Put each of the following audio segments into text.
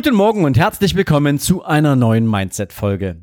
Guten Morgen und herzlich willkommen zu einer neuen Mindset-Folge.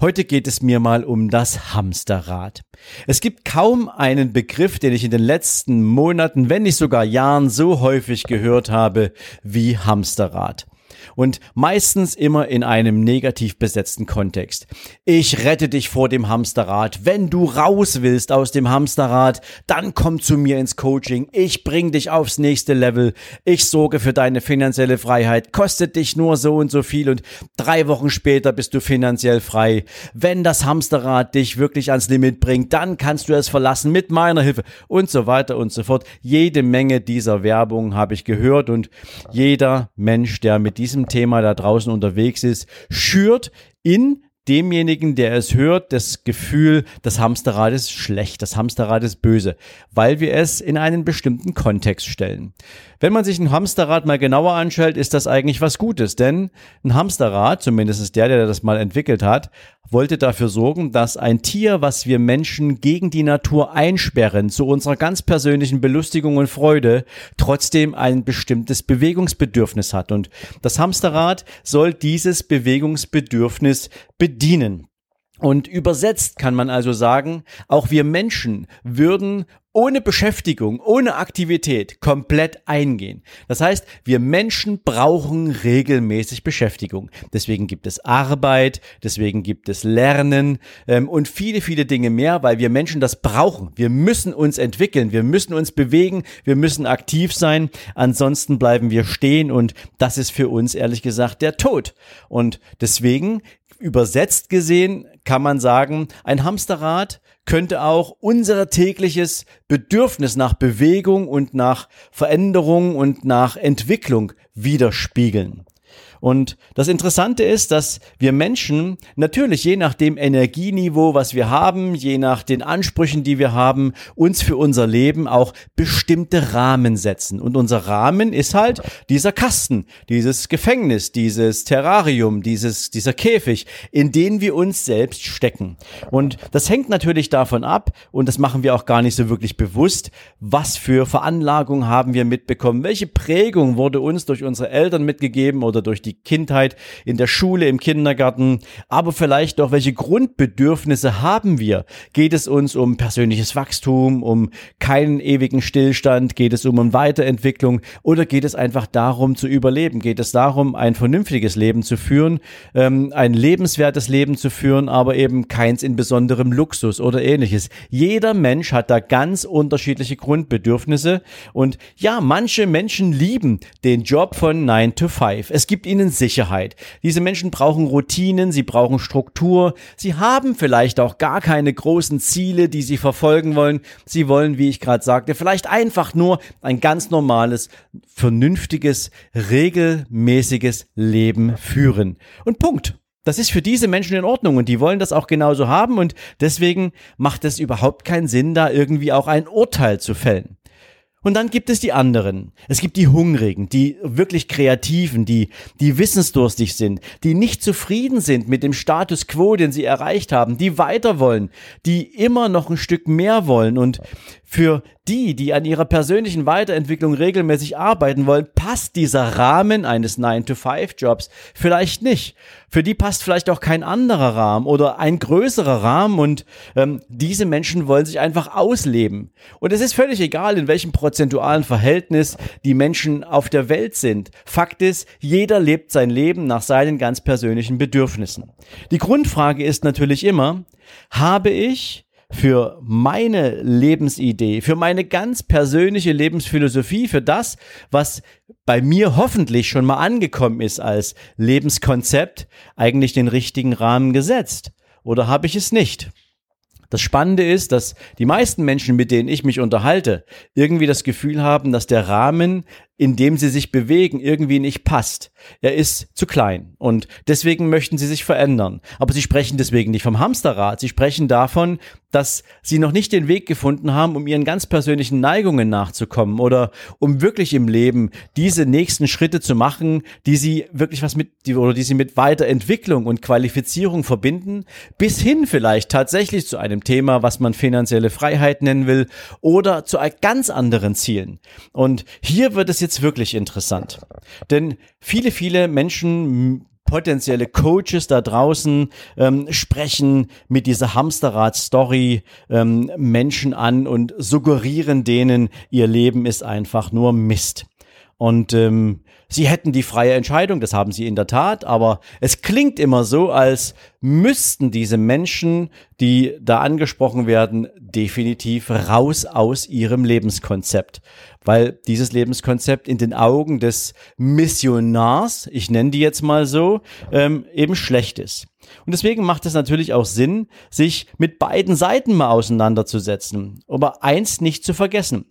Heute geht es mir mal um das Hamsterrad. Es gibt kaum einen Begriff, den ich in den letzten Monaten, wenn nicht sogar Jahren so häufig gehört habe wie Hamsterrad und meistens immer in einem negativ besetzten Kontext. Ich rette dich vor dem Hamsterrad. Wenn du raus willst aus dem Hamsterrad, dann komm zu mir ins Coaching. Ich bring dich aufs nächste Level. Ich sorge für deine finanzielle Freiheit. Kostet dich nur so und so viel und drei Wochen später bist du finanziell frei. Wenn das Hamsterrad dich wirklich ans Limit bringt, dann kannst du es verlassen mit meiner Hilfe und so weiter und so fort. Jede Menge dieser Werbung habe ich gehört und jeder Mensch, der mit diesem Thema da draußen unterwegs ist, schürt in demjenigen, der es hört, das Gefühl, das Hamsterrad ist schlecht, das Hamsterrad ist böse, weil wir es in einen bestimmten Kontext stellen. Wenn man sich ein Hamsterrad mal genauer anschaut, ist das eigentlich was Gutes, denn ein Hamsterrad, zumindest der, der das mal entwickelt hat, wollte dafür sorgen, dass ein Tier, was wir Menschen gegen die Natur einsperren, zu unserer ganz persönlichen Belustigung und Freude, trotzdem ein bestimmtes Bewegungsbedürfnis hat. Und das Hamsterrad soll dieses Bewegungsbedürfnis bedienen. Und übersetzt kann man also sagen, auch wir Menschen würden ohne Beschäftigung, ohne Aktivität komplett eingehen. Das heißt, wir Menschen brauchen regelmäßig Beschäftigung. Deswegen gibt es Arbeit, deswegen gibt es Lernen ähm, und viele, viele Dinge mehr, weil wir Menschen das brauchen. Wir müssen uns entwickeln, wir müssen uns bewegen, wir müssen aktiv sein, ansonsten bleiben wir stehen und das ist für uns ehrlich gesagt der Tod. Und deswegen übersetzt gesehen kann man sagen, ein Hamsterrad könnte auch unser tägliches Bedürfnis nach Bewegung und nach Veränderung und nach Entwicklung widerspiegeln. Und das Interessante ist, dass wir Menschen natürlich je nach dem Energieniveau, was wir haben, je nach den Ansprüchen, die wir haben, uns für unser Leben auch bestimmte Rahmen setzen. Und unser Rahmen ist halt dieser Kasten, dieses Gefängnis, dieses Terrarium, dieses, dieser Käfig, in den wir uns selbst stecken. Und das hängt natürlich davon ab, und das machen wir auch gar nicht so wirklich bewusst, was für Veranlagung haben wir mitbekommen, welche Prägung wurde uns durch unsere Eltern mitgegeben oder durch die die Kindheit, in der Schule, im Kindergarten, aber vielleicht doch, welche Grundbedürfnisse haben wir? Geht es uns um persönliches Wachstum, um keinen ewigen Stillstand? Geht es um eine Weiterentwicklung? Oder geht es einfach darum zu überleben? Geht es darum, ein vernünftiges Leben zu führen, ähm, ein lebenswertes Leben zu führen, aber eben keins in besonderem Luxus oder ähnliches? Jeder Mensch hat da ganz unterschiedliche Grundbedürfnisse und ja, manche Menschen lieben den Job von 9 to 5. Es gibt ihnen ihnen Sicherheit. Diese Menschen brauchen Routinen, sie brauchen Struktur, sie haben vielleicht auch gar keine großen Ziele, die sie verfolgen wollen. Sie wollen, wie ich gerade sagte, vielleicht einfach nur ein ganz normales, vernünftiges, regelmäßiges Leben führen. Und Punkt. Das ist für diese Menschen in Ordnung und die wollen das auch genauso haben und deswegen macht es überhaupt keinen Sinn, da irgendwie auch ein Urteil zu fällen. Und dann gibt es die anderen. Es gibt die Hungrigen, die wirklich Kreativen, die, die wissensdurstig sind, die nicht zufrieden sind mit dem Status quo, den sie erreicht haben, die weiter wollen, die immer noch ein Stück mehr wollen und für die, die an ihrer persönlichen Weiterentwicklung regelmäßig arbeiten wollen, passt dieser Rahmen eines 9-to-5-Jobs vielleicht nicht. Für die passt vielleicht auch kein anderer Rahmen oder ein größerer Rahmen und ähm, diese Menschen wollen sich einfach ausleben. Und es ist völlig egal, in welchem prozentualen Verhältnis die Menschen auf der Welt sind. Fakt ist, jeder lebt sein Leben nach seinen ganz persönlichen Bedürfnissen. Die Grundfrage ist natürlich immer, habe ich für meine Lebensidee, für meine ganz persönliche Lebensphilosophie, für das, was bei mir hoffentlich schon mal angekommen ist als Lebenskonzept, eigentlich den richtigen Rahmen gesetzt? Oder habe ich es nicht? Das Spannende ist, dass die meisten Menschen, mit denen ich mich unterhalte, irgendwie das Gefühl haben, dass der Rahmen in dem sie sich bewegen, irgendwie nicht passt. Er ist zu klein und deswegen möchten sie sich verändern. Aber sie sprechen deswegen nicht vom Hamsterrad. Sie sprechen davon, dass sie noch nicht den Weg gefunden haben, um ihren ganz persönlichen Neigungen nachzukommen oder um wirklich im Leben diese nächsten Schritte zu machen, die sie wirklich was mit, die, oder die sie mit Weiterentwicklung und Qualifizierung verbinden, bis hin vielleicht tatsächlich zu einem Thema, was man finanzielle Freiheit nennen will oder zu ganz anderen Zielen. Und hier wird es jetzt wirklich interessant. Denn viele, viele Menschen potenzielle Coaches da draußen ähm, sprechen mit dieser Hamsterrad-Story ähm, Menschen an und suggerieren denen, ihr Leben ist einfach nur Mist. Und ähm, sie hätten die freie Entscheidung, das haben sie in der Tat, aber es klingt immer so, als müssten diese Menschen, die da angesprochen werden, definitiv raus aus ihrem Lebenskonzept. Weil dieses Lebenskonzept in den Augen des Missionars, ich nenne die jetzt mal so, ähm, eben schlecht ist. Und deswegen macht es natürlich auch Sinn, sich mit beiden Seiten mal auseinanderzusetzen, aber eins nicht zu vergessen.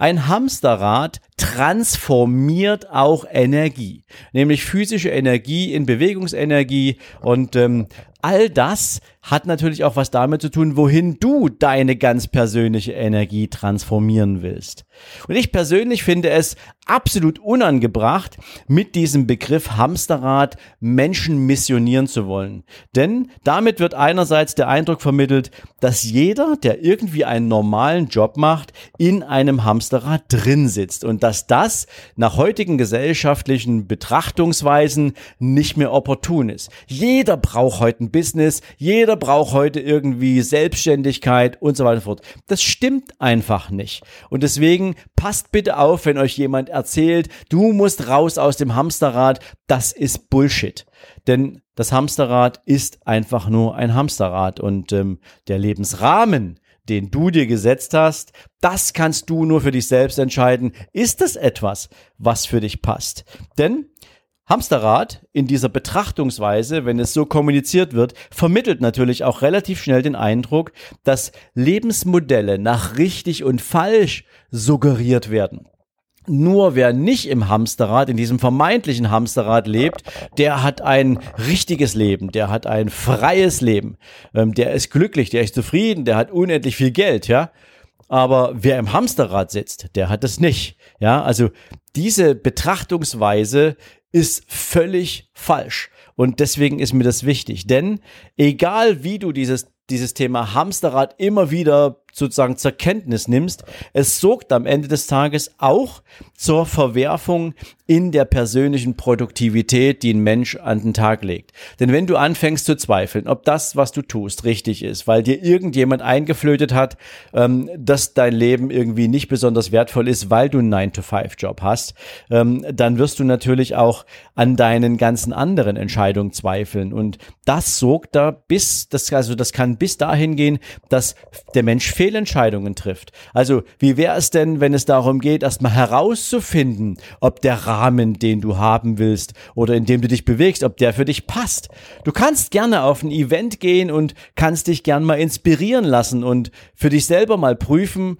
Ein Hamsterrad transformiert auch Energie, nämlich physische Energie in Bewegungsenergie und ähm, all das hat natürlich auch was damit zu tun, wohin du deine ganz persönliche Energie transformieren willst. Und ich persönlich finde es absolut unangebracht, mit diesem Begriff Hamsterrad Menschen missionieren zu wollen. Denn damit wird einerseits der Eindruck vermittelt, dass jeder, der irgendwie einen normalen Job macht, in einem Hamsterrad drin sitzt und dass das nach heutigen gesellschaftlichen Betrachtungsweisen nicht mehr opportun ist. Jeder braucht heute Business, jeder braucht heute irgendwie Selbstständigkeit und so weiter und so fort. Das stimmt einfach nicht. Und deswegen passt bitte auf, wenn euch jemand erzählt, du musst raus aus dem Hamsterrad. Das ist Bullshit. Denn das Hamsterrad ist einfach nur ein Hamsterrad und ähm, der Lebensrahmen, den du dir gesetzt hast, das kannst du nur für dich selbst entscheiden. Ist es etwas, was für dich passt? Denn Hamsterrad in dieser Betrachtungsweise, wenn es so kommuniziert wird, vermittelt natürlich auch relativ schnell den Eindruck, dass Lebensmodelle nach richtig und falsch suggeriert werden. Nur wer nicht im Hamsterrad, in diesem vermeintlichen Hamsterrad lebt, der hat ein richtiges Leben, der hat ein freies Leben, ähm, der ist glücklich, der ist zufrieden, der hat unendlich viel Geld, ja. Aber wer im Hamsterrad sitzt, der hat es nicht, ja. Also diese Betrachtungsweise ist völlig falsch. Und deswegen ist mir das wichtig. Denn egal wie du dieses, dieses Thema Hamsterrad immer wieder sozusagen zur Kenntnis nimmst, es sorgt am Ende des Tages auch zur Verwerfung in der persönlichen Produktivität, die ein Mensch an den Tag legt. Denn wenn du anfängst zu zweifeln, ob das, was du tust, richtig ist, weil dir irgendjemand eingeflötet hat, ähm, dass dein Leben irgendwie nicht besonders wertvoll ist, weil du einen 9-to-5-Job hast, ähm, dann wirst du natürlich auch an deinen ganzen anderen Entscheidungen zweifeln. Und das sorgt da bis, das, also das kann bis dahin gehen, dass der Mensch Fehlentscheidungen trifft. Also wie wäre es denn, wenn es darum geht, erstmal herauszufinden, ob der Rahmen, den du haben willst oder in dem du dich bewegst, ob der für dich passt. Du kannst gerne auf ein Event gehen und kannst dich gern mal inspirieren lassen und für dich selber mal prüfen,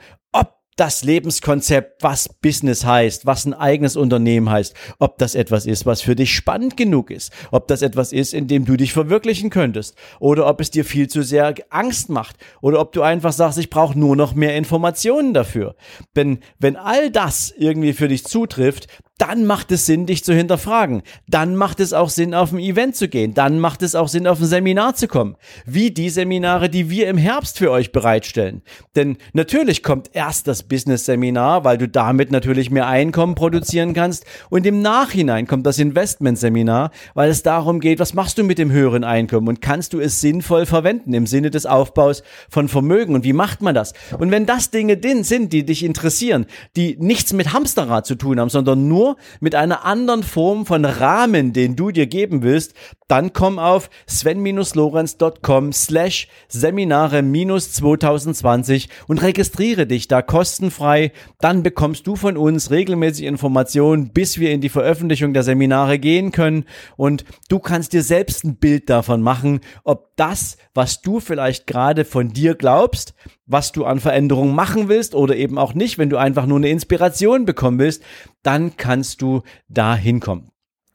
das Lebenskonzept, was Business heißt, was ein eigenes Unternehmen heißt, ob das etwas ist, was für dich spannend genug ist, ob das etwas ist, in dem du dich verwirklichen könntest oder ob es dir viel zu sehr Angst macht oder ob du einfach sagst, ich brauche nur noch mehr Informationen dafür. Denn wenn all das irgendwie für dich zutrifft, dann macht es Sinn, dich zu hinterfragen. Dann macht es auch Sinn, auf ein Event zu gehen. Dann macht es auch Sinn, auf ein Seminar zu kommen. Wie die Seminare, die wir im Herbst für euch bereitstellen. Denn natürlich kommt erst das Business-Seminar, weil du damit natürlich mehr Einkommen produzieren kannst. Und im Nachhinein kommt das Investment-Seminar, weil es darum geht, was machst du mit dem höheren Einkommen und kannst du es sinnvoll verwenden im Sinne des Aufbaus von Vermögen und wie macht man das? Und wenn das Dinge sind, die dich interessieren, die nichts mit Hamsterrad zu tun haben, sondern nur mit einer anderen Form von Rahmen, den du dir geben willst, dann komm auf sven-lorenz.com slash Seminare minus 2020 und registriere dich da kostenfrei. Dann bekommst du von uns regelmäßig Informationen, bis wir in die Veröffentlichung der Seminare gehen können und du kannst dir selbst ein Bild davon machen, ob das, was du vielleicht gerade von dir glaubst, was du an Veränderungen machen willst oder eben auch nicht, wenn du einfach nur eine Inspiration bekommen willst, dann kannst du da hinkommen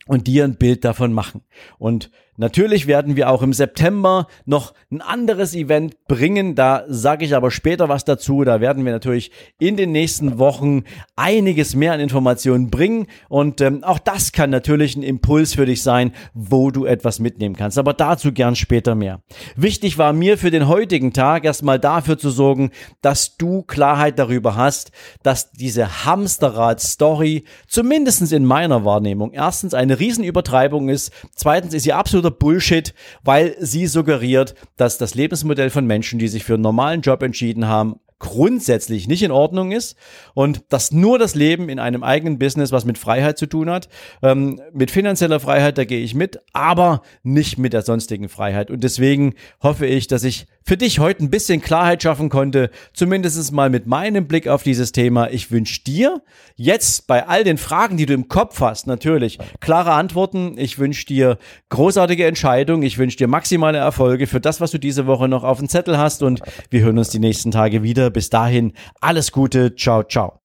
und dir ein Bild davon machen. Und Natürlich werden wir auch im September noch ein anderes Event bringen. Da sage ich aber später was dazu. Da werden wir natürlich in den nächsten Wochen einiges mehr an Informationen bringen. Und ähm, auch das kann natürlich ein Impuls für dich sein, wo du etwas mitnehmen kannst. Aber dazu gern später mehr. Wichtig war mir für den heutigen Tag erstmal dafür zu sorgen, dass du Klarheit darüber hast, dass diese Hamsterrad-Story zumindestens in meiner Wahrnehmung erstens eine Riesenübertreibung ist. Zweitens ist sie absolut absoluter Bullshit, weil sie suggeriert, dass das Lebensmodell von Menschen, die sich für einen normalen Job entschieden haben, grundsätzlich nicht in Ordnung ist und dass nur das Leben in einem eigenen Business, was mit Freiheit zu tun hat, ähm, mit finanzieller Freiheit, da gehe ich mit, aber nicht mit der sonstigen Freiheit. Und deswegen hoffe ich, dass ich für dich heute ein bisschen Klarheit schaffen konnte, zumindest mal mit meinem Blick auf dieses Thema. Ich wünsche dir jetzt bei all den Fragen, die du im Kopf hast, natürlich klare Antworten. Ich wünsche dir großartige Entscheidungen. Ich wünsche dir maximale Erfolge für das, was du diese Woche noch auf dem Zettel hast. Und wir hören uns die nächsten Tage wieder. Bis dahin, alles Gute. Ciao, ciao.